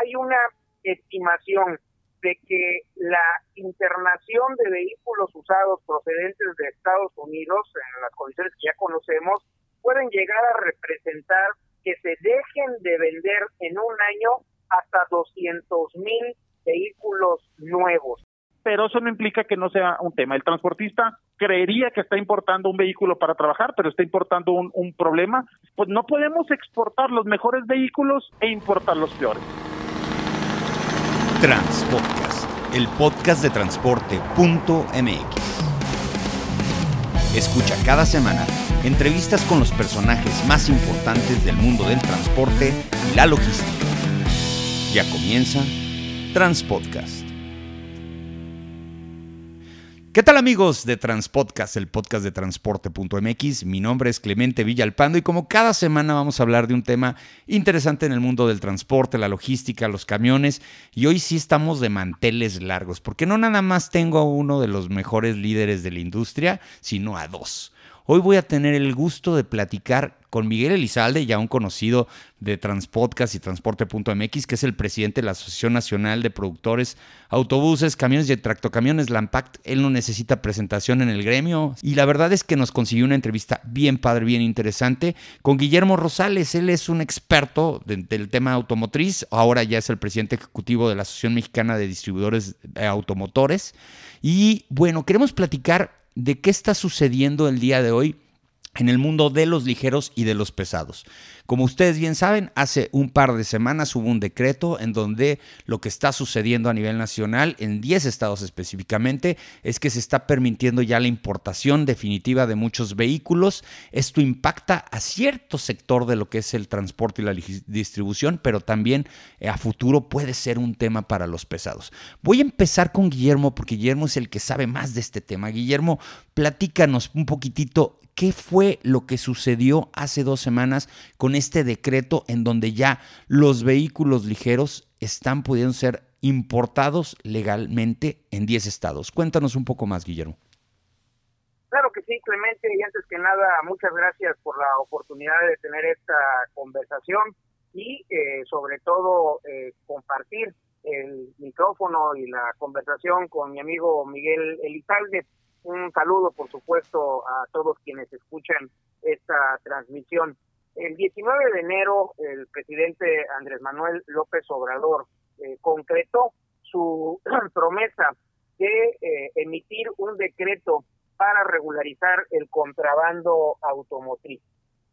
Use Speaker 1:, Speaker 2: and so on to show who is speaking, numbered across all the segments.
Speaker 1: Hay una estimación de que la internación de vehículos usados procedentes de Estados Unidos, en las condiciones que ya conocemos, pueden llegar a representar que se dejen de vender en un año hasta 200 mil vehículos nuevos.
Speaker 2: Pero eso no implica que no sea un tema. El transportista creería que está importando un vehículo para trabajar, pero está importando un, problema. Pues no podemos exportar los mejores vehículos e importar los peores.
Speaker 3: Transpodcast, el podcast de transporte.mx. Escucha cada semana entrevistas con los personajes más importantes del mundo del transporte y la logística. Ya comienza Transpodcast. ¿Qué tal amigos de Transpodcast, el podcast de transporte.mx? Mi nombre es Clemente Villalpando y como cada semana vamos a hablar de un tema interesante en el mundo del transporte, la logística, los camiones y hoy sí estamos de manteles largos porque no nada más tengo a uno de los mejores líderes de la industria, sino a dos. Hoy voy a tener el gusto de platicar con Miguel Elizalde, ya un conocido de Transpodcast y Transporte.mx, que es el presidente de la Asociación Nacional de Productores, Autobuses, Camiones y Tractocamiones, Lampact. Él no necesita presentación en el gremio y la verdad es que nos consiguió una entrevista bien padre, bien interesante con Guillermo Rosales. Él es un experto del tema automotriz, ahora ya es el presidente ejecutivo de la Asociación Mexicana de Distribuidores de Automotores. Y bueno, queremos platicar de qué está sucediendo el día de hoy en el mundo de los ligeros y de los pesados. Como ustedes bien saben, hace un par de semanas hubo un decreto en donde lo que está sucediendo a nivel nacional, en 10 estados específicamente, es que se está permitiendo ya la importación definitiva de muchos vehículos. Esto impacta a cierto sector de lo que es el transporte y la distribución, pero también eh, a futuro puede ser un tema para los pesados. Voy a empezar con Guillermo porque Guillermo es el que sabe más de este tema. Guillermo, platícanos un poquitito qué fue lo que sucedió hace dos semanas con este decreto en donde ya los vehículos ligeros están pudiendo ser importados legalmente en 10 estados. Cuéntanos un poco más, Guillermo.
Speaker 1: Claro que sí, Clemente, y antes que nada, muchas gracias por la oportunidad de tener esta conversación y eh, sobre todo eh, compartir el micrófono y la conversación con mi amigo Miguel Elizalde. Un saludo, por supuesto, a todos quienes escuchan esta transmisión. El 19 de enero, el presidente Andrés Manuel López Obrador eh, concretó su promesa de eh, emitir un decreto para regularizar el contrabando automotriz.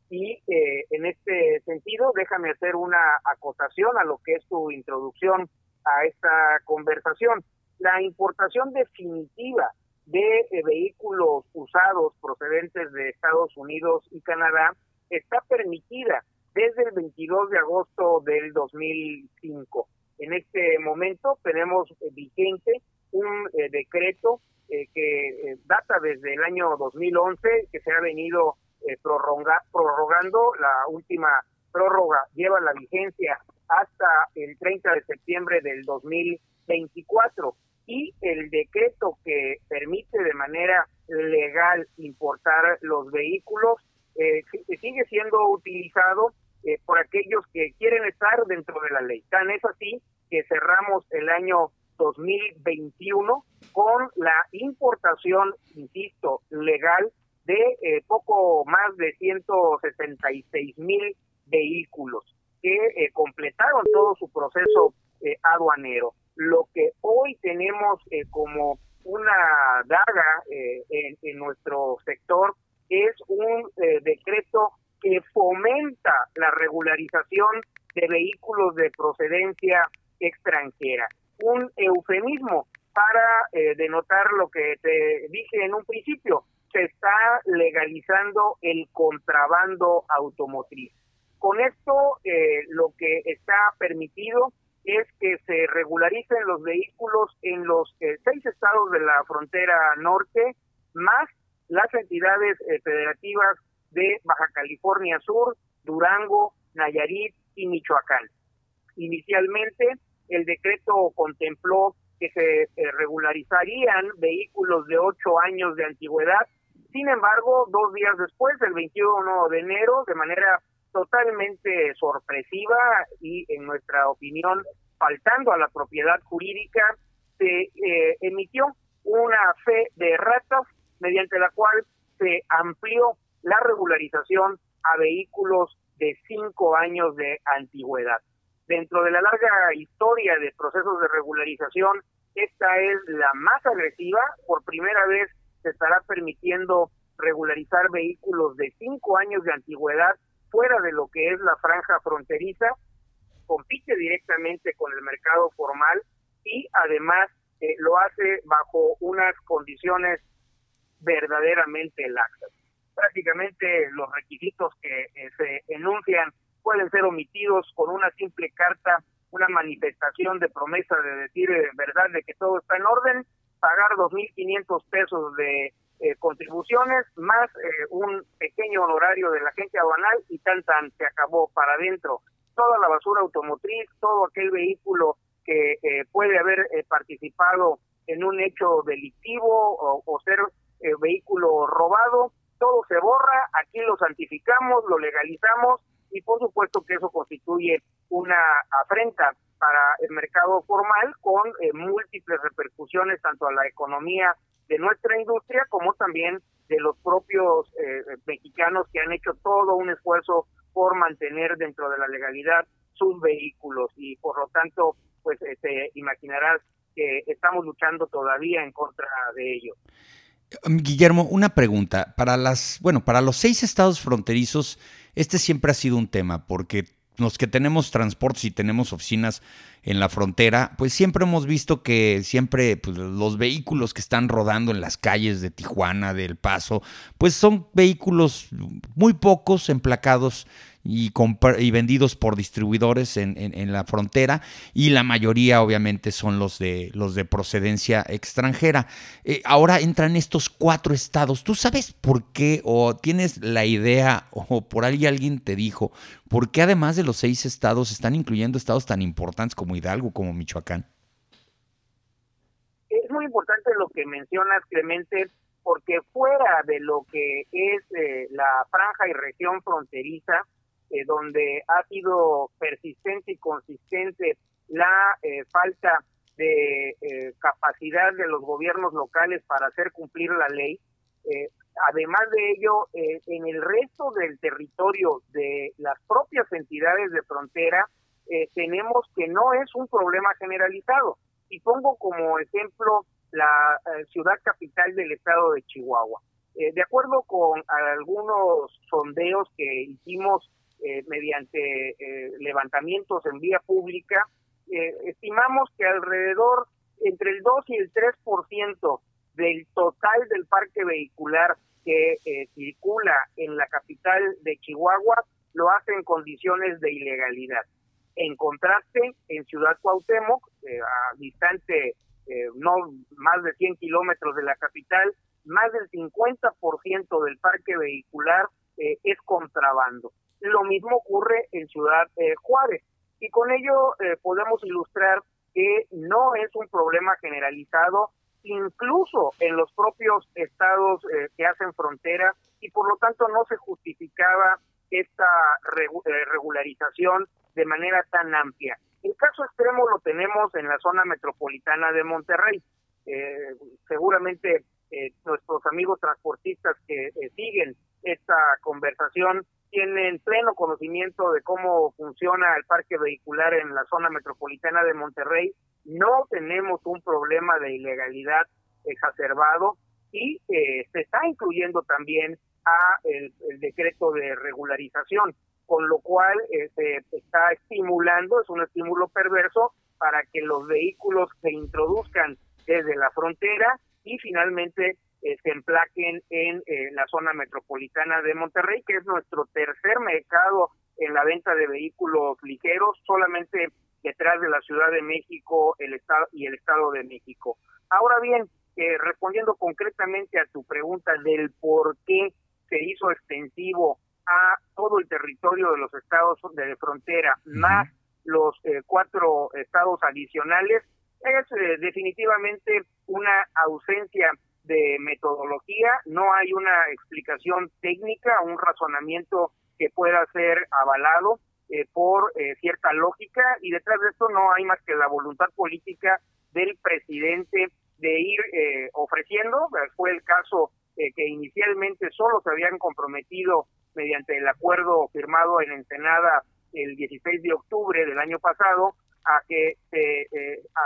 Speaker 1: Y eh, en este sentido, déjame hacer una acotación a lo que es tu introducción a esta conversación. La importación definitiva de vehículos usados procedentes de Estados Unidos y Canadá está permitida desde el 22 de agosto del 2005. En este momento tenemos eh, vigente un eh, decreto eh, que data desde el año 2011, que se ha venido prorrogando. La última prórroga lleva la vigencia hasta el 30 de septiembre del 2024 y el decreto que permite de manera legal importar los vehículos eh, sigue siendo utilizado eh, por aquellos que quieren estar dentro de la ley. Tan es así que cerramos el año 2021 con la importación, insisto, legal de eh, poco más de 166 mil vehículos que eh, completaron todo su proceso aduanero. Tenemos como una daga en, en nuestro sector es un eh, decreto que fomenta la regularización de vehículos de procedencia extranjera. Un eufemismo para eh, denotar lo que te dije en un principio, se está legalizando el contrabando automotriz. Con esto eh, lo que está permitido es que se regularicen los vehículos en los seis estados de la frontera norte, más las entidades eh, federativas de Baja California Sur, Durango, Nayarit y Michoacán. Inicialmente, el decreto contempló que se eh, regularizarían vehículos de ocho años de antigüedad. Sin embargo, dos días después, el 21 de enero, de manera totalmente sorpresiva y, en nuestra opinión, faltando a la propiedad jurídica, se eh, emitió una fe de ratas mediante la cual se amplió la regularización a vehículos de cinco años de antigüedad. Dentro de la larga historia de procesos de regularización, esta es la más agresiva. Por primera vez se estará permitiendo regularizar vehículos de cinco años de antigüedad fuera de lo que es la franja fronteriza, compite directamente con el mercado formal y además eh, lo hace bajo unas condiciones verdaderamente laxas. Prácticamente los requisitos que eh, se enuncian pueden ser omitidos con una simple carta, una manifestación de promesa de decir eh, verdad de que todo está en orden, pagar 2.500 pesos de eh, contribuciones más un pequeño honorario de la agencia aduanal y tan tan se acabó para adentro. Toda la basura automotriz, todo aquel vehículo que puede haber participado en un hecho delictivo o, ser vehículo robado, todo se borra, aquí lo santificamos, lo legalizamos y por supuesto que eso constituye una afrenta para el mercado formal con eh, múltiples repercusiones tanto a la economía de nuestra industria como también de los propios eh, mexicanos que han hecho todo un esfuerzo por mantener dentro de la legalidad sus vehículos y por lo tanto pues te este, imaginarás que estamos luchando todavía en contra de ello.
Speaker 3: Um, Guillermo, una pregunta. Para las, bueno, para los seis estados fronterizos, este siempre ha sido un tema, porque los que tenemos transportes y tenemos oficinas en la frontera, pues siempre hemos visto que siempre pues, los vehículos que están rodando en las calles de Tijuana, del Paso, pues son vehículos muy pocos emplacados y, y vendidos por distribuidores en, en, la frontera y la mayoría obviamente son los de, los de procedencia extranjera. Eh, ahora entran estos cuatro estados. ¿Tú sabes por qué o tienes la idea o por ahí alguien te dijo por qué además de los seis estados están incluyendo estados tan importantes como Hidalgo, como Michoacán?
Speaker 1: Es muy importante lo que mencionas, Clemente, porque fuera de lo que es eh, la franja y región fronteriza, eh, donde ha sido persistente y consistente la eh, falta de capacidad de los gobiernos locales para hacer cumplir la ley. además de ello, en el resto del territorio de las propias entidades de frontera, tenemos que no es un problema generalizado. Y pongo como ejemplo la ciudad capital del estado de Chihuahua. de acuerdo con algunos sondeos que hicimos eh, mediante eh, levantamientos en vía pública, eh, estimamos que alrededor entre el 2 y el 3% del total del parque vehicular que circula en la capital de Chihuahua lo hace en condiciones de ilegalidad. En contraste, en Ciudad Cuauhtémoc, a distante no más de 100 kilómetros de la capital, más del 50% del parque vehicular es contrabando. Lo mismo ocurre en Ciudad eh, Juárez. Y con ello eh, podemos ilustrar que no es un problema generalizado, incluso en los propios estados eh, que hacen frontera, y por lo tanto no se justificaba esta regularización de manera tan amplia. El caso extremo lo tenemos en la zona metropolitana de Monterrey. seguramente nuestros amigos transportistas que siguen esta conversación tienen pleno conocimiento de cómo funciona el parque vehicular en la zona metropolitana de Monterrey. No tenemos un problema de ilegalidad exacerbado y eh, se está incluyendo también a el, decreto de regularización, con lo cual se está estimulando, es un estímulo perverso para que los vehículos se introduzcan desde la frontera y finalmente eh, se emplaquen en eh, la zona metropolitana de Monterrey, que es nuestro tercer mercado en la venta de vehículos ligeros, solamente detrás de la Ciudad de México el estado y el Estado de México. Ahora bien, eh, respondiendo concretamente a tu pregunta del por qué se hizo extensivo a todo el territorio de los estados de frontera, más los cuatro estados adicionales, es definitivamente una ausencia de metodología, no hay una explicación técnica, un razonamiento que pueda ser avalado eh, por eh, cierta lógica y detrás de esto no hay más que la voluntad política del presidente de ir eh, ofreciendo. Fue el caso que inicialmente solo se habían comprometido mediante el acuerdo firmado en Ensenada el 16 de octubre del año pasado a que se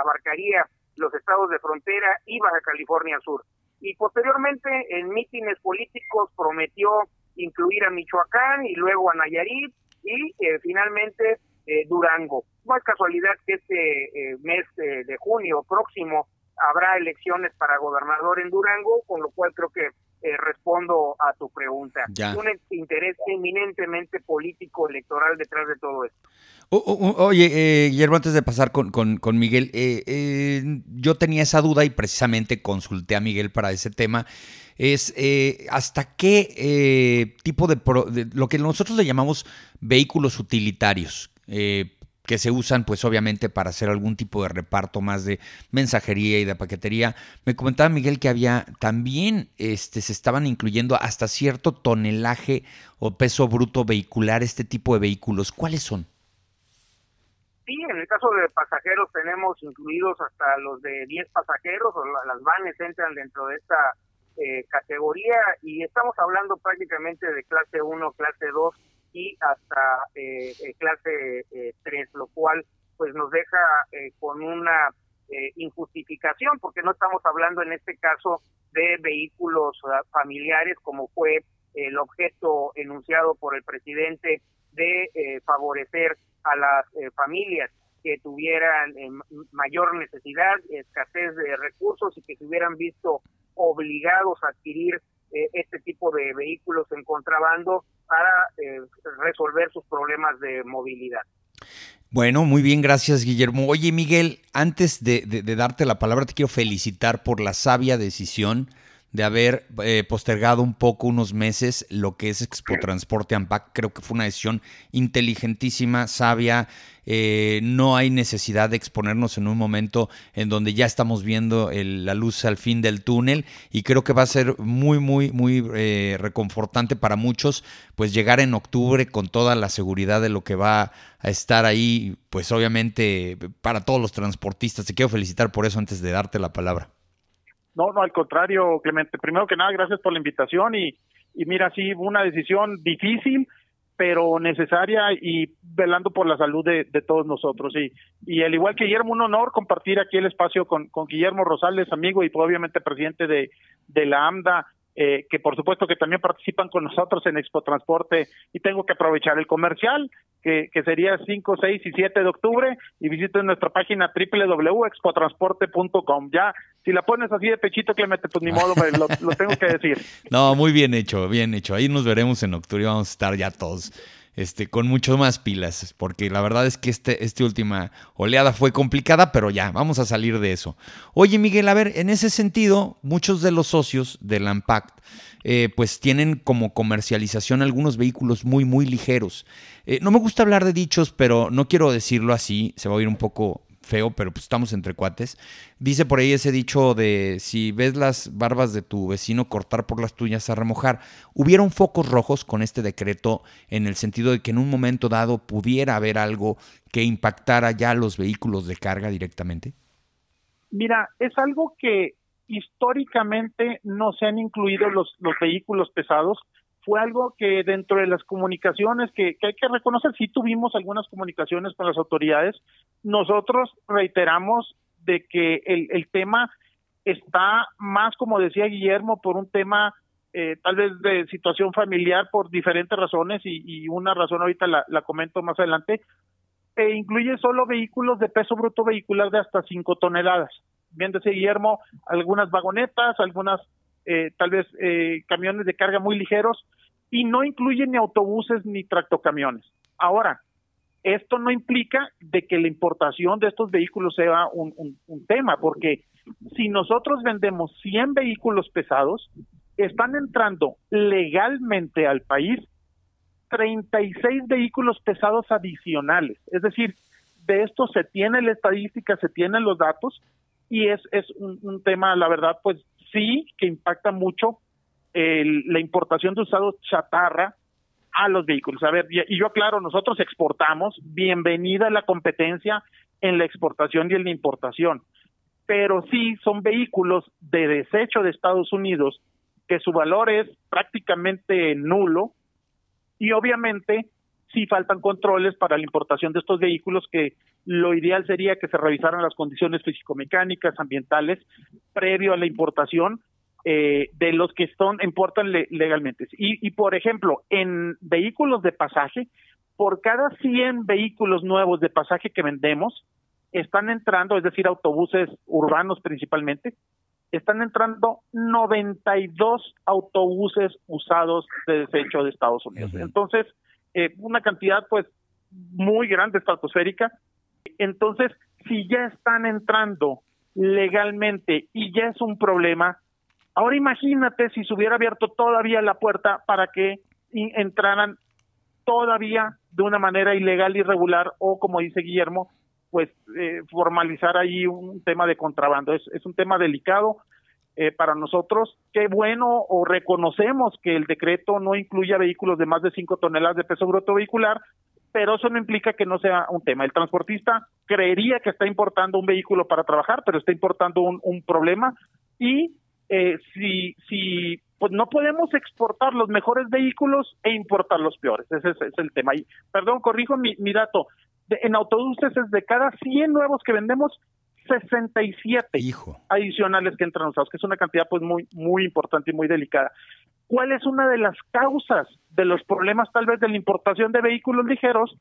Speaker 1: abarcaría los estados de frontera y Baja California Sur. Y posteriormente en mítines políticos prometió incluir a Michoacán y luego a Nayarit y eh, finalmente eh, Durango. No es casualidad que este eh, mes de junio próximo habrá elecciones para gobernador en Durango, con lo cual creo que respondo a tu pregunta. Un interés eminentemente político electoral detrás de todo esto.
Speaker 3: oye, Guillermo, antes de pasar con, con, Miguel, yo tenía esa duda y precisamente consulté a Miguel para ese tema es eh, hasta qué eh, tipo de, lo que nosotros le llamamos vehículos utilitarios. Eh, que se usan pues obviamente para hacer algún tipo de reparto más de mensajería y de paquetería. Me comentaba Miguel que había también este, se estaban incluyendo hasta cierto tonelaje o peso bruto vehicular este tipo de vehículos. ¿Cuáles son?
Speaker 1: Sí, en el caso de pasajeros tenemos incluidos hasta los de 10 pasajeros, o las vanes entran dentro de esta eh, categoría y estamos hablando prácticamente de clase 1, clase 2 y hasta eh, eh clase 3, eh, lo cual pues nos deja con una injustificación porque no estamos hablando en este caso de vehículos ah, familiares como fue el objeto enunciado por el presidente de favorecer a las familias que tuvieran mayor necesidad, escasez de recursos y que se hubieran visto obligados a adquirir eh, este tipo de vehículos en contrabando para eh, resolver sus problemas de movilidad.
Speaker 3: Bueno, muy bien, gracias Guillermo. Oye Miguel, antes de, darte la palabra, te quiero felicitar por la sabia decisión de haber eh, postergado un poco, unos meses, lo que es Expo Transporte AMPAC. Creo que fue una decisión inteligentísima, sabia. Eh, no hay necesidad de exponernos en un momento en donde ya estamos viendo la luz al fin del túnel y creo que va a ser muy, muy, muy eh, reconfortante para muchos, pues llegar en octubre con toda la seguridad de lo que va a estar ahí, pues obviamente para todos los transportistas. Te quiero felicitar por eso antes de darte la palabra.
Speaker 2: No, no, al contrario, Clemente. Primero que nada, gracias por la invitación y, y mira, sí, una decisión difícil, pero necesaria y velando por la salud de, todos nosotros. Y, y al igual que Guillermo, un honor compartir aquí el espacio con, con Guillermo Rosales, amigo y obviamente presidente de, de la AMDA, eh, que por supuesto que también participan con nosotros en Expo Transporte y tengo que aprovechar el comercial que, que sería 5, 6 y 7 de octubre y visiten nuestra página www.expotransporte.com. Ya, si la pones así de pechito, Clemente, pues ni modo, lo, lo tengo que decir.
Speaker 3: No, muy bien hecho, bien hecho. Ahí nos veremos en octubre vamos a estar ya todos este, con mucho más pilas, porque la verdad es que este, esta última oleada fue complicada, pero ya, vamos a salir de eso. Oye, Miguel, a ver, en ese sentido, muchos de los socios del Ampact, eh, pues tienen como comercialización algunos vehículos muy, muy ligeros. Eh, no me gusta hablar de dichos, pero no quiero decirlo así, se va a oír un poco feo, pero pues estamos entre cuates. Dice por ahí ese dicho de si ves las barbas de tu vecino cortar por las tuyas a remojar. ¿Hubieron focos rojos con este decreto en el sentido de que en un momento dado pudiera haber algo que impactara ya los vehículos de carga directamente?
Speaker 2: Mira, es algo que históricamente no se han incluido los, los vehículos pesados fue algo que dentro de las comunicaciones que, hay que reconocer, sí tuvimos algunas comunicaciones con las autoridades, nosotros reiteramos de que el, tema está más, como decía Guillermo, por un tema eh, tal vez de situación familiar por diferentes razones y, una razón ahorita la, comento más adelante, e incluye solo vehículos de peso bruto vehicular de hasta 5 toneladas. Bien Guillermo, algunas vagonetas, algunas eh, tal vez eh, camiones de carga muy ligeros y no incluye ni autobuses ni tractocamiones. Ahora, esto no implica de que la importación de estos vehículos sea un, tema, porque si nosotros vendemos 100 vehículos pesados, están entrando legalmente al país 36 vehículos pesados adicionales. Es decir, de esto se tiene la estadística, se tienen los datos y es, es un tema, la verdad, pues sí, que impacta mucho la importación de usados chatarra a los vehículos. A ver, y yo aclaro, nosotros exportamos, bienvenida la competencia en la exportación y en la importación, pero sí son vehículos de desecho de Estados Unidos que su valor es prácticamente nulo y obviamente sí faltan controles para la importación de estos vehículos que lo ideal sería que se revisaran las condiciones físico-mecánicas, ambientales, previo a la importación eh, de los que son importan legalmente. Y, y, por ejemplo, en vehículos de pasaje, por cada 100 vehículos nuevos de pasaje que vendemos, están entrando, es decir, autobuses urbanos principalmente, están entrando 92 autobuses usados de desecho de Estados Unidos. Entonces, eh, una cantidad pues muy grande estratosférica. Entonces, si ya están entrando legalmente y ya es un problema, ahora imagínate si se hubiera abierto todavía la puerta para que entraran todavía de una manera ilegal, irregular o como dice Guillermo, pues eh, formalizar ahí un tema de contrabando. Es, un tema delicado eh, para nosotros. Qué bueno o reconocemos que el decreto no incluya vehículos de más de 5 toneladas de peso bruto vehicular, pero eso no implica que no sea un tema. El transportista creería que está importando un vehículo para trabajar, pero está importando un problema y eh, si, si pues no podemos exportar los mejores vehículos e importar los peores. Ese es, el tema. Y, perdón, corrijo mi, mi dato en autobuses es de cada 100 nuevos que vendemos, 67 Hijo. adicionales que entran usados, que es una cantidad pues muy muy importante y muy delicada. ¿Cuál es una de las causas de los problemas tal vez de la importación de vehículos ligeros?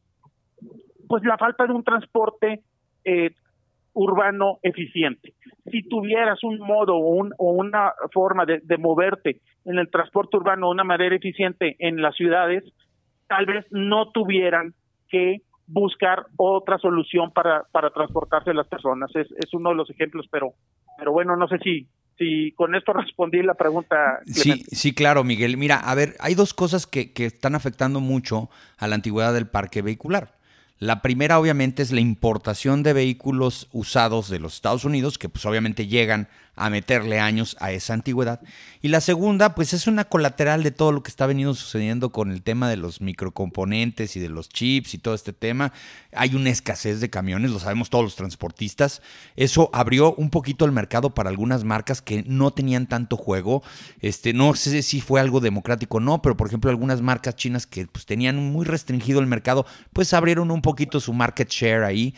Speaker 2: Pues la falta de un transporte eh, urbano eficiente. Si tuvieras un modo o, un, o una forma de, moverte en el transporte urbano de una manera eficiente en las ciudades, tal vez no tuvieran que buscar otra solución para, para transportarse las personas. Es, es uno de los ejemplos, pero, pero bueno, no sé si, si con esto respondí la pregunta.
Speaker 3: Sí, sí, claro, Miguel. Mira, a ver, hay dos cosas que, que están afectando mucho a la antigüedad del parque vehicular. La primera, obviamente, es la importación de vehículos usados de los Estados Unidos, que pues obviamente llegan a meterle años a esa antigüedad. Y la segunda, pues es una colateral de todo lo que está venido sucediendo con el tema de los microcomponentes y de los chips y todo este tema. Hay una escasez de camiones, lo sabemos todos los transportistas. Eso abrió un poquito el mercado para algunas marcas que no tenían tanto juego. Este, no sé si fue algo democrático o no, pero por ejemplo algunas marcas chinas que pues, tenían muy restringido el mercado, pues abrieron un poquito su market share ahí.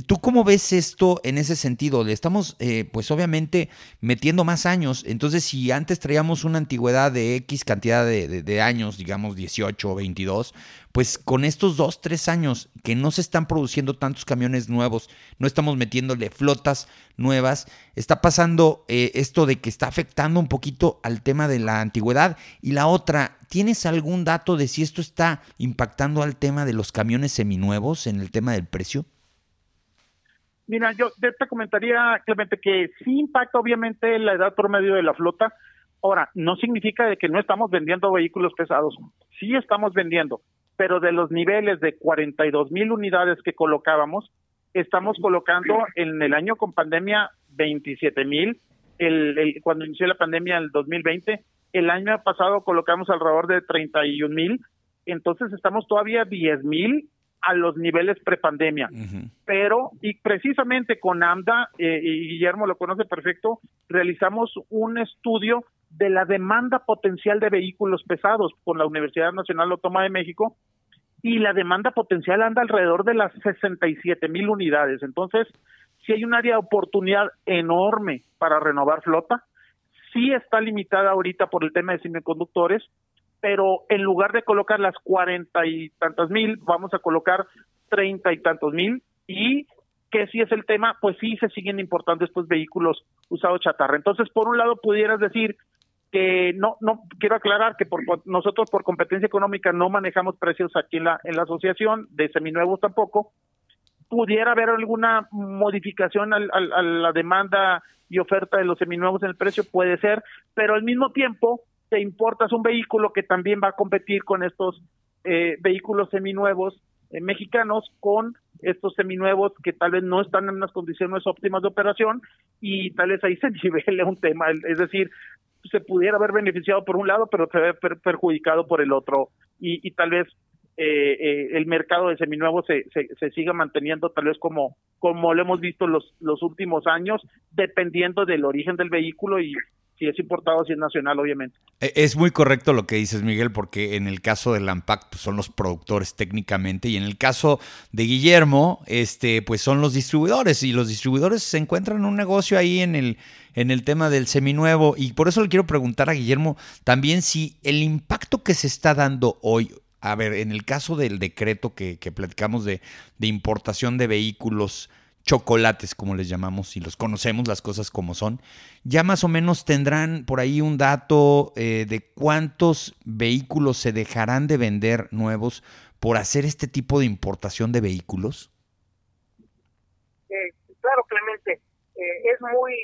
Speaker 3: ¿Tú cómo ves esto en ese sentido? Le estamos, eh, pues obviamente, metiendo más años. Entonces, si antes traíamos una antigüedad de X cantidad de, años, digamos 18 o 22, pues con estos dos, tres años que no se están produciendo tantos camiones nuevos, no estamos metiéndole flotas nuevas, está pasando eh, esto de que está afectando un poquito al tema de la antigüedad. Y la otra, ¿tienes algún dato de si esto está impactando al tema de los camiones seminuevos en el tema del precio?
Speaker 2: Mira, yo te comentaría, Clemente, que sí impacta obviamente la edad promedio de la flota. Ahora, no significa de que no estamos vendiendo vehículos pesados. Sí estamos vendiendo, pero de los niveles de 42 mil unidades que colocábamos, estamos colocando en el año con pandemia 27 mil. El, cuando inició la pandemia en el 2020, el año pasado colocamos alrededor de 31 mil. Entonces estamos todavía 10 mil a los niveles prepandemia. Pero, y precisamente con AMDA, eh, y Guillermo lo conoce perfecto, realizamos un estudio de la demanda potencial de vehículos pesados con la Universidad Nacional Autónoma de México, y la demanda potencial anda alrededor de las 67 mil unidades. Entonces, si hay un área de oportunidad enorme para renovar flota, sí está limitada ahorita por el tema de semiconductores, pero en lugar de colocar las cuarenta y tantas mil, vamos a colocar treinta y tantos mil y que si es el tema, pues sí se siguen importando estos vehículos usados chatarra. Entonces, por un lado, pudieras decir que no, no quiero aclarar que por, nosotros por competencia económica no manejamos precios aquí en la, en la asociación, de seminuevos tampoco. Pudiera haber alguna modificación a la demanda y oferta de los seminuevos en el precio, puede ser, pero al mismo tiempo te importas un vehículo que también va a competir con estos eh, vehículos seminuevos eh, mexicanos con estos seminuevos que tal vez no están en unas condiciones óptimas de operación y tal vez ahí se nivele un tema, es decir, se pudiera haber beneficiado por un lado, pero se ve perjudicado por el otro, y, tal vez eh, eh, el mercado de seminuevos se, se, se, siga manteniendo tal vez como, como lo hemos visto los, los últimos años, dependiendo del origen del vehículo y, si es importado, si es nacional, obviamente.
Speaker 3: E, es muy correcto lo que dices, Miguel, porque en el caso de Lampac pues, son los productores técnicamente y en el caso de Guillermo, este, pues son los distribuidores y los distribuidores se encuentran en un negocio ahí en el, en el tema del seminuevo y por eso le quiero preguntar a Guillermo también si el impacto que se está dando hoy, a ver, en el caso del decreto que, que platicamos de, de importación de vehículos, chocolates, como les llamamos, y los conocemos las cosas como son, ya más o menos tendrán por ahí un dato eh, de cuántos vehículos se dejarán de vender nuevos por hacer este tipo de importación de vehículos.
Speaker 1: Eh, claro, Clemente, eh, es muy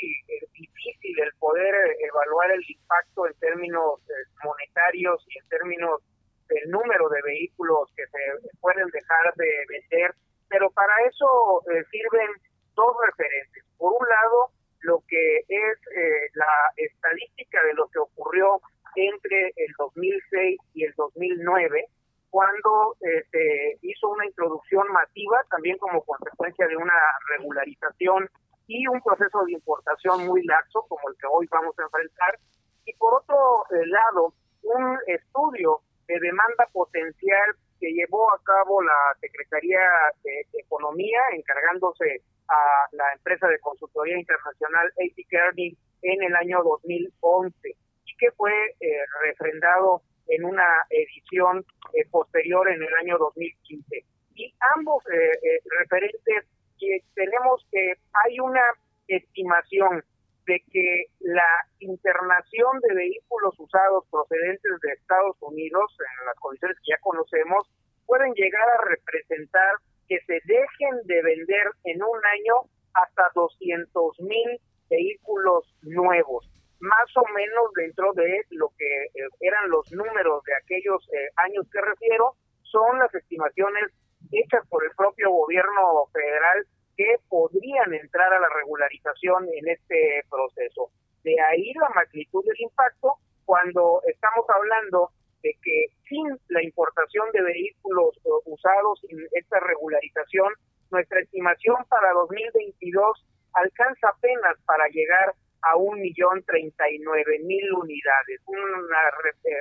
Speaker 1: difícil el poder evaluar el impacto en términos monetarios y en términos del número de vehículos que se pueden dejar de vender pero para eso eh, sirven dos referentes. Por un lado, lo que es eh, la estadística de lo que ocurrió entre el 2006 y el 2009, cuando eh, se hizo una introducción masiva, también como consecuencia de una regularización y un proceso de importación muy laxo, como el que hoy vamos a enfrentar. Y por otro lado, un estudio de demanda potencial que llevó a cabo la Secretaría de Economía, encargándose a la empresa de consultoría internacional AP Kearney en el año 2011 y que fue eh, refrendado en una edición eh, posterior en el año 2015. Y ambos eh, referentes que tenemos que hay una estimación de que la internación de vehículos usados procedentes de Estados Unidos, en las condiciones que ya conocemos, pueden llegar a representar que se dejen de vender en un año hasta 200 mil vehículos nuevos, más o menos dentro de lo que eh, eran los números de aquellos eh, años que refiero, son las estimaciones hechas por el propio gobierno federal que podrían entrar a la regularización en este proceso. De ahí la magnitud del impacto cuando estamos hablando de que sin la importación de vehículos eh, usados, sin esta regularización, nuestra estimación para 2022 alcanza apenas para llegar a un millón treinta y nueve mil unidades, eh,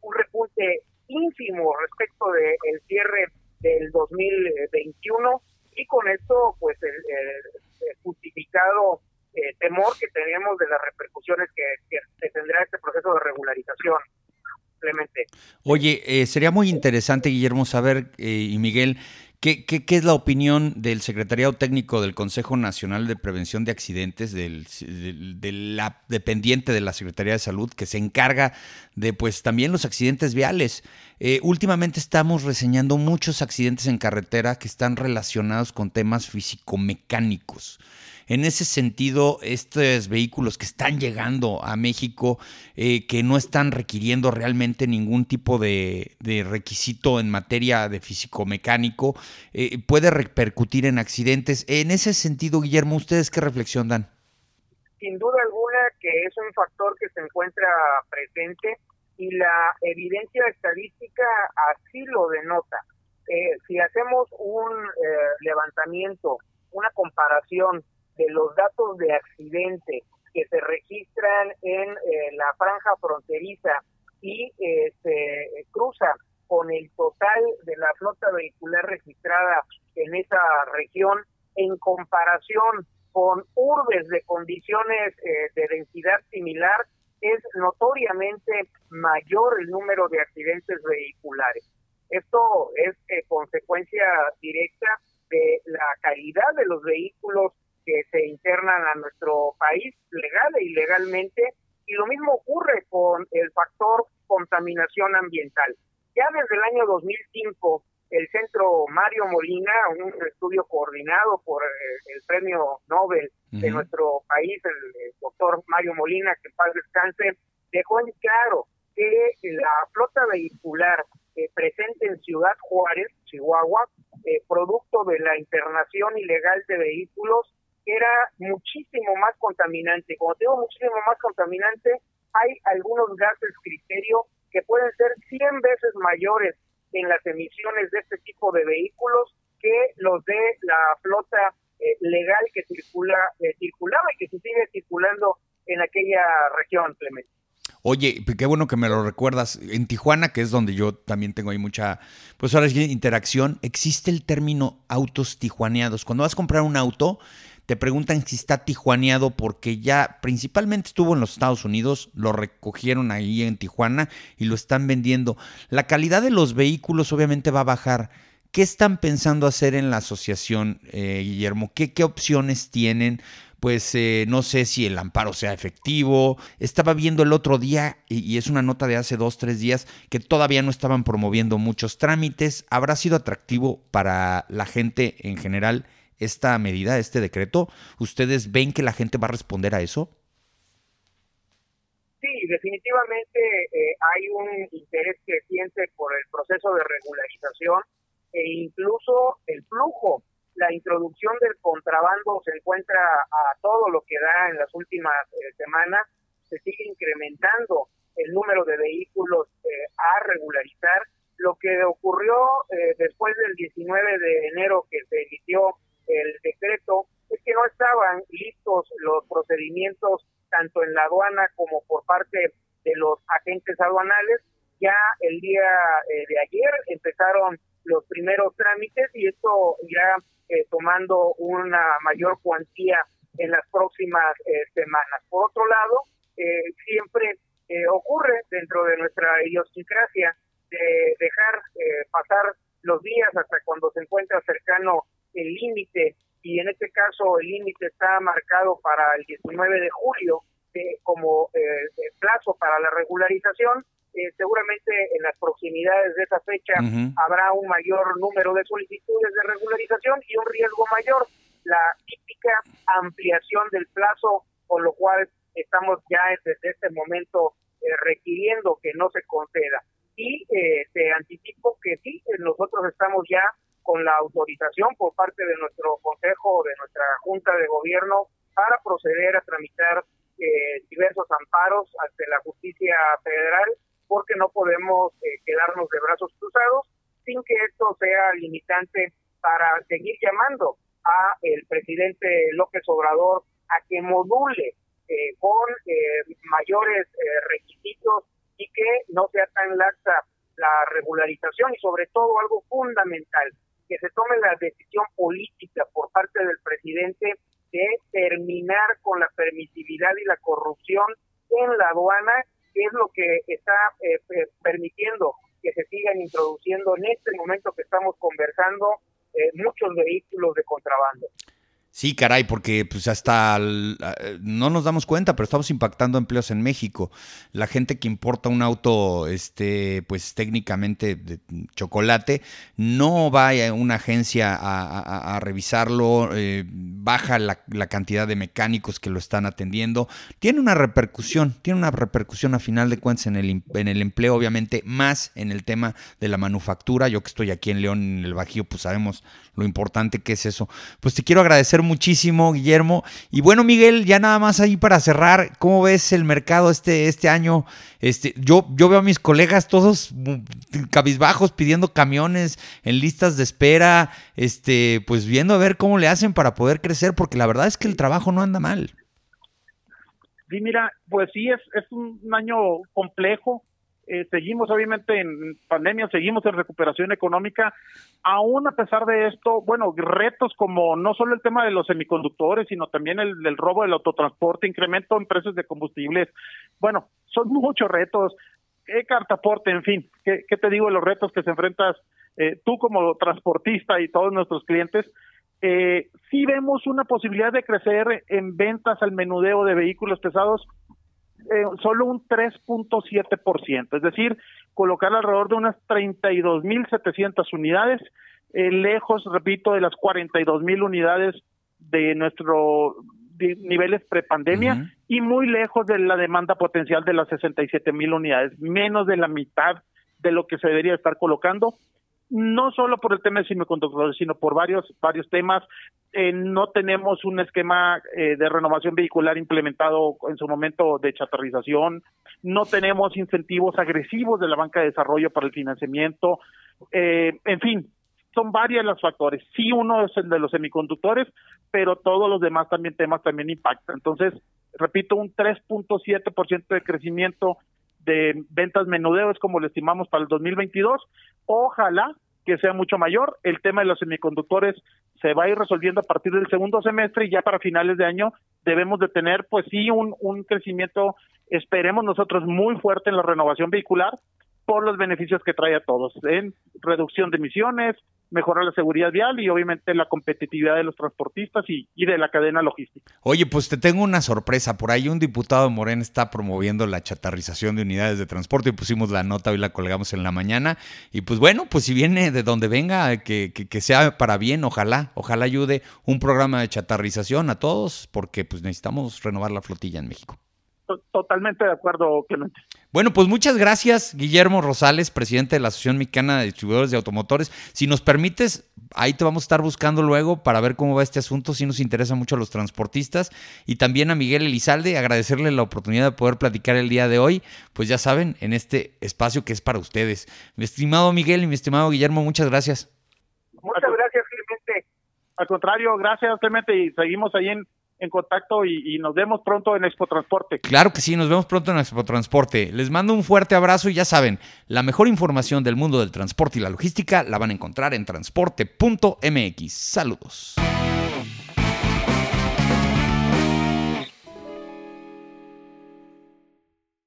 Speaker 1: un repunte ínfimo respecto del el cierre del 2021 y con esto pues el, justificado eh, temor que tenemos de las repercusiones que, que tendrá este proceso de regularización.
Speaker 3: Oye, eh, sería muy interesante, Guillermo, saber, eh, y Miguel, ¿qué, ¿qué, qué, es la opinión del Secretariado Técnico del Consejo Nacional de Prevención de Accidentes, del, de, la dependiente de la Secretaría de Salud, que se encarga de, pues, también los accidentes viales? Eh, últimamente estamos reseñando muchos accidentes en carretera que están relacionados con temas físico-mecánicos. En ese sentido, estos vehículos que están llegando a México, eh, que no están requiriendo realmente ningún tipo de, requisito en materia de físico-mecánico, eh, puede repercutir en accidentes. En ese sentido, Guillermo, ¿ustedes qué reflexión dan?
Speaker 1: Sin duda alguna que es un factor que se encuentra presente y la evidencia estadística así lo denota. Eh, si hacemos un levantamiento, una comparación de los datos de accidente que se registran en eh, la franja fronteriza y eh, se cruza con el total de la flota vehicular registrada en esa región en comparación con urbes de condiciones eh, de densidad similar, es notoriamente mayor el número de accidentes vehiculares. Esto es consecuencia directa de la calidad de los vehículos que se internan a nuestro país legal e ilegalmente y lo mismo ocurre con el factor contaminación ambiental. Ya desde el año 2005 el Centro Mario Molina, un estudio coordinado por eh, el premio Nobel de nuestro país, el, doctor Mario Molina, que en paz descanse, dejó en claro que la flota vehicular eh, presente en Ciudad Juárez, Chihuahua, eh, producto de la internación ilegal de vehículos, era muchísimo más contaminante. Como tengo muchísimo más contaminante, hay algunos gases criterio que pueden ser 100 veces mayores en las emisiones de este tipo de vehículos que los de la flota eh, legal que circula eh, circulaba y que se sigue circulando en aquella región, Clemente.
Speaker 3: Oye, qué bueno que me lo recuerdas. En Tijuana, que es donde yo también tengo ahí mucha, pues ahora sí, interacción, existe el término autos tijuaneados. Cuando vas a comprar un auto, te preguntan si está tijuaneado porque ya principalmente estuvo en los Estados Unidos, lo recogieron ahí en Tijuana y lo están vendiendo. La calidad de los vehículos obviamente va a bajar. ¿Qué están pensando hacer en la asociación, eh, Guillermo? ¿Qué, ¿Qué opciones tienen? pues eh, no sé si el amparo sea efectivo. Estaba viendo el otro día, y, es una nota de hace dos, tres días, que todavía no estaban promoviendo muchos trámites. ¿Habrá sido atractivo para la gente en general esta medida, este decreto? ¿Ustedes ven que la gente va a responder a eso?
Speaker 1: Sí, definitivamente eh, hay un interés creciente por el proceso de regularización e incluso el flujo la introducción del contrabando se encuentra a todo lo que da en las últimas eh, semanas, se sigue incrementando el número de vehículos eh, a regularizar. Lo que ocurrió eh, después del 19 de enero que se emitió el decreto es que no estaban listos los procedimientos tanto en la aduana como por parte de los agentes aduanales. Ya el día de ayer empezaron los primeros trámites y esto irá eh, tomando una mayor cuantía en las próximas eh, semanas. Por otro lado, eh, siempre ocurre dentro de nuestra idiosincrasia de el límite está marcado para el 19 de julio como plazo para la regularización eh, seguramente en las proximidades de esa fecha habrá un mayor número de solicitudes de regularización y un riesgo mayor, la típica ampliación del plazo, con lo cual estamos ya desde este momento eh, requiriendo que no se conceda. Y eh, te anticipo que sí, nosotros estamos ya con la autorización por parte de nuestro Consejo, de nuestra Junta de Gobierno, para proceder a tramitar diversos amparos ante la justicia federal porque no podemos eh, quedarnos de brazos cruzados sin que esto sea limitante para seguir llamando a el presidente López Obrador a que module eh, con eh, mayores requisitos y que no sea tan laxa la regularización y sobre todo algo fundamental, que se tome la decisión política por parte del presidente de terminar con la permisividad y la corrupción en la aduana es lo que está eh, eh, permitiendo que se sigan introduciendo en este momento que estamos conversando eh, muchos vehículos de contrabando.
Speaker 3: Sí, caray, porque pues hasta no nos damos cuenta, pero estamos impactando empleos en México. La gente que importa un auto, este, pues técnicamente de chocolate, no va a una agencia a, revisarlo, eh, baja la, cantidad de mecánicos que lo están atendiendo. Tiene una repercusión, tiene una repercusión a final de cuentas en el, en el empleo, obviamente, más en el tema de la manufactura. Yo que estoy aquí en León, en el Bajío, pues sabemos lo importante que es eso. Pues te quiero agradecer muchísimo, Guillermo. Y bueno, Miguel, ya nada más ahí para cerrar, ¿cómo ves el mercado este, este año? Este, yo, yo veo a mis colegas todos cabizbajos pidiendo camiones en listas de espera, este, pues viendo a ver cómo le hacen para poder crecer, porque la verdad es que el trabajo no anda mal.
Speaker 2: Sí, mira, pues sí, es, es un año complejo, eh, seguimos obviamente en pandemia, seguimos en recuperación económica, aún a pesar de esto, bueno, retos como no solo el tema de los semiconductores, sino también el del robo del autotransporte, incremento en precios de combustibles, bueno, son muchos retos, eh, cartaporte, en fin, ¿qué, te digo de los retos que se enfrentas eh, tú como transportista y todos nuestros clientes? Eh, sí vemos una posibilidad de crecer en ventas al menudeo de vehículos pesados eh, solo un 3.7%, es decir, colocar alrededor de unas 32.700 unidades, eh, lejos, repito, de las 42.000 unidades de nuestro niveles prepandemia y muy lejos de la demanda potencial de las 67.000 unidades, menos de la mitad de lo que se debería estar colocando. No solo por el tema de semiconductores, sino por varios varios temas. Eh, no tenemos un esquema eh, de renovación vehicular implementado en su momento de chatarrización, no tenemos incentivos agresivos de la banca de desarrollo para el financiamiento, eh, en fin, son varios los factores. Sí, uno es el de los semiconductores, pero todos los demás también temas también impactan. Entonces, repito, un 3.7% de crecimiento de ventas menudeos como lo estimamos para el 2022. Ojalá que sea mucho mayor. El tema de los semiconductores se va a ir resolviendo a partir del segundo semestre y ya para finales de año debemos de tener, pues sí, un, un crecimiento, esperemos nosotros, muy fuerte en la renovación vehicular por los beneficios que trae a todos, en reducción de emisiones, mejorar la seguridad vial y obviamente la competitividad de los transportistas y, de la cadena logística.
Speaker 3: Oye, pues te tengo una sorpresa. Por ahí un diputado Morena está promoviendo la chatarrización de unidades de transporte y pusimos la nota, hoy la colgamos en la mañana. Y pues bueno, pues si viene de donde venga, que, que, que sea para bien, ojalá, ojalá ayude un programa de chatarrización a todos, porque pues necesitamos renovar la flotilla en México.
Speaker 2: Totalmente de acuerdo, Clemente.
Speaker 3: Bueno, pues muchas gracias, Guillermo Rosales, presidente de la Asociación Mexicana de Distribuidores de Automotores. Si nos permites, ahí te vamos a estar buscando luego para ver cómo va este asunto, si nos interesa mucho a los transportistas. Y también a Miguel Elizalde, agradecerle la oportunidad de poder platicar el día de hoy, pues ya saben, en este espacio que es para ustedes. Mi estimado Miguel y mi estimado Guillermo, muchas gracias.
Speaker 1: Muchas gracias, Clemente.
Speaker 2: Al contrario, gracias, Clemente, y seguimos ahí en en contacto y, nos vemos pronto en Expo Transporte.
Speaker 3: Claro que sí, nos vemos pronto en Expo Transporte. Les mando un fuerte abrazo y ya saben, la mejor información del mundo del transporte y la logística la van a encontrar en transporte.mx. Saludos.